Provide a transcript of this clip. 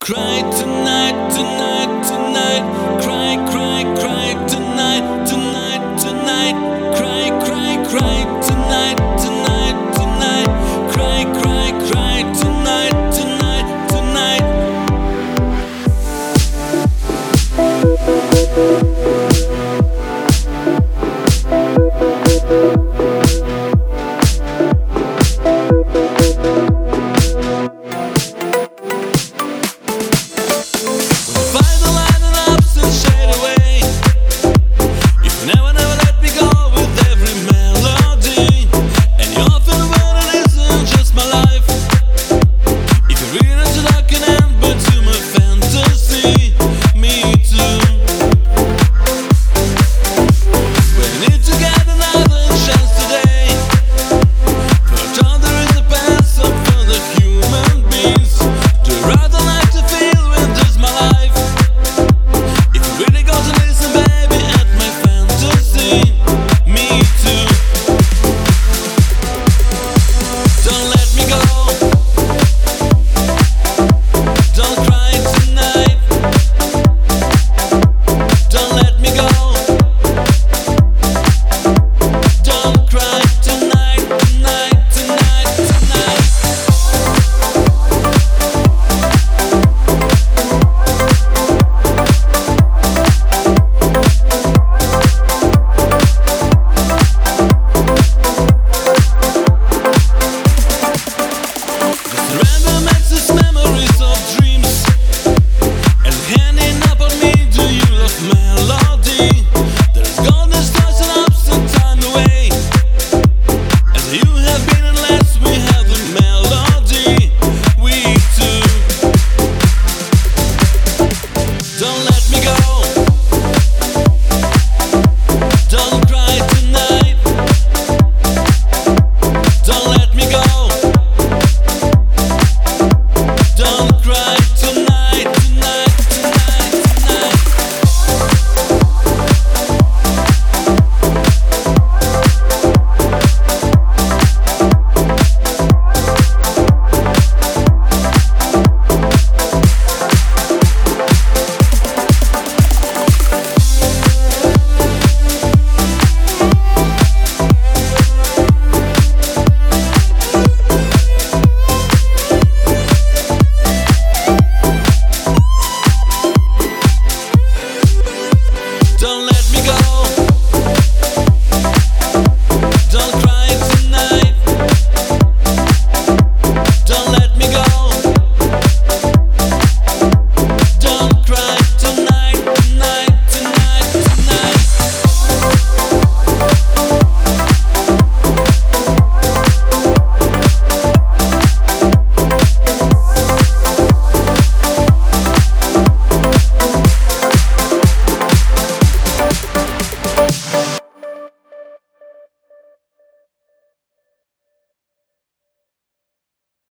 Cry tonight, tonight, tonight. Cry, cry, cry tonight, tonight, tonight. Cry, cry, cry tonight, tonight, tonight. Cry, cry, cry tonight, tonight, tonight. Never met this memories of dreams.